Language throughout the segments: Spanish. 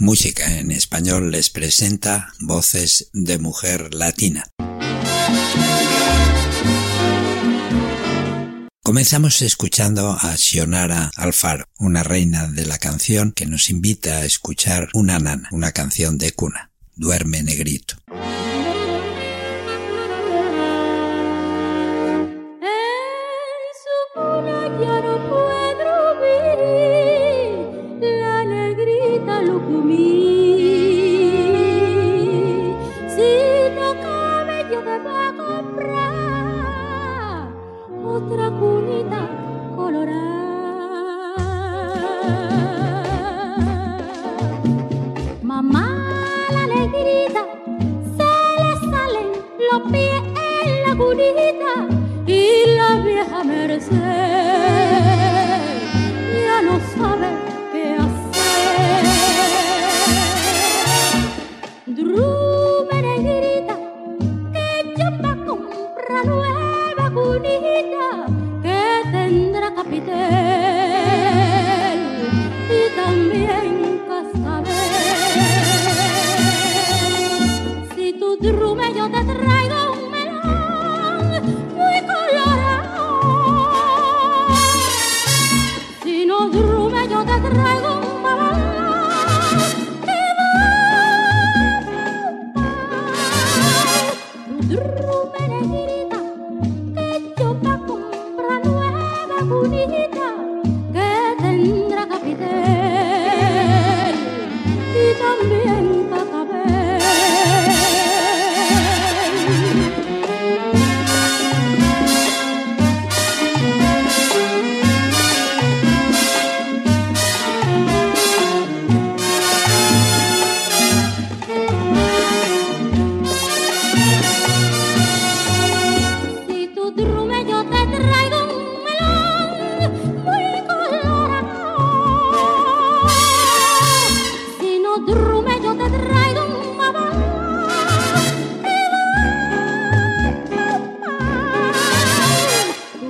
Música en español les presenta Voces de Mujer Latina. Comenzamos escuchando a Sionara Alfaro, una reina de la canción que nos invita a escuchar Una Nana, una canción de cuna. Duerme negrito. otra cunita colorada. Mamá, la negrita, se le salen los pies en la cunita y la vieja Merced ya no sabe qué hacer. Drume negrita, que yo va a comprar nueva. lunita que tendrá capitel y también cascabel. Si tu drumello te traigo un melón,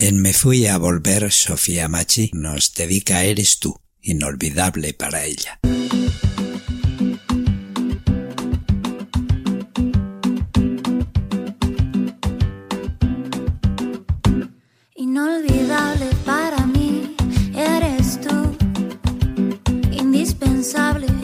En Me Fui a Volver, Sofía Machi nos dedica Eres tú, inolvidable para ella. Inolvidable para mí, eres tú, indispensable.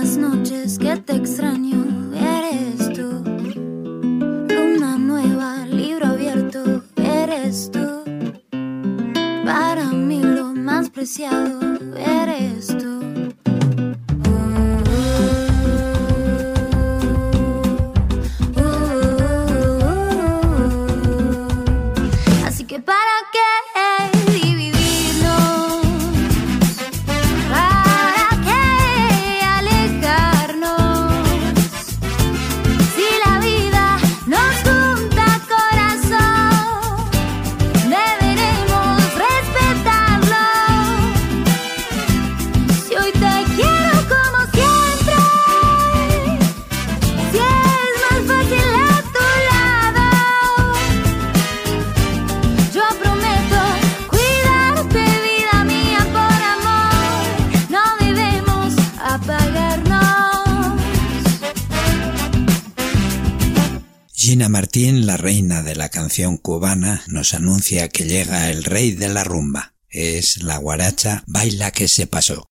las noches que te extraño. Gina Martín, la reina de la canción cubana, nos anuncia que llega el rey de la rumba. Es la guaracha Baila que se pasó.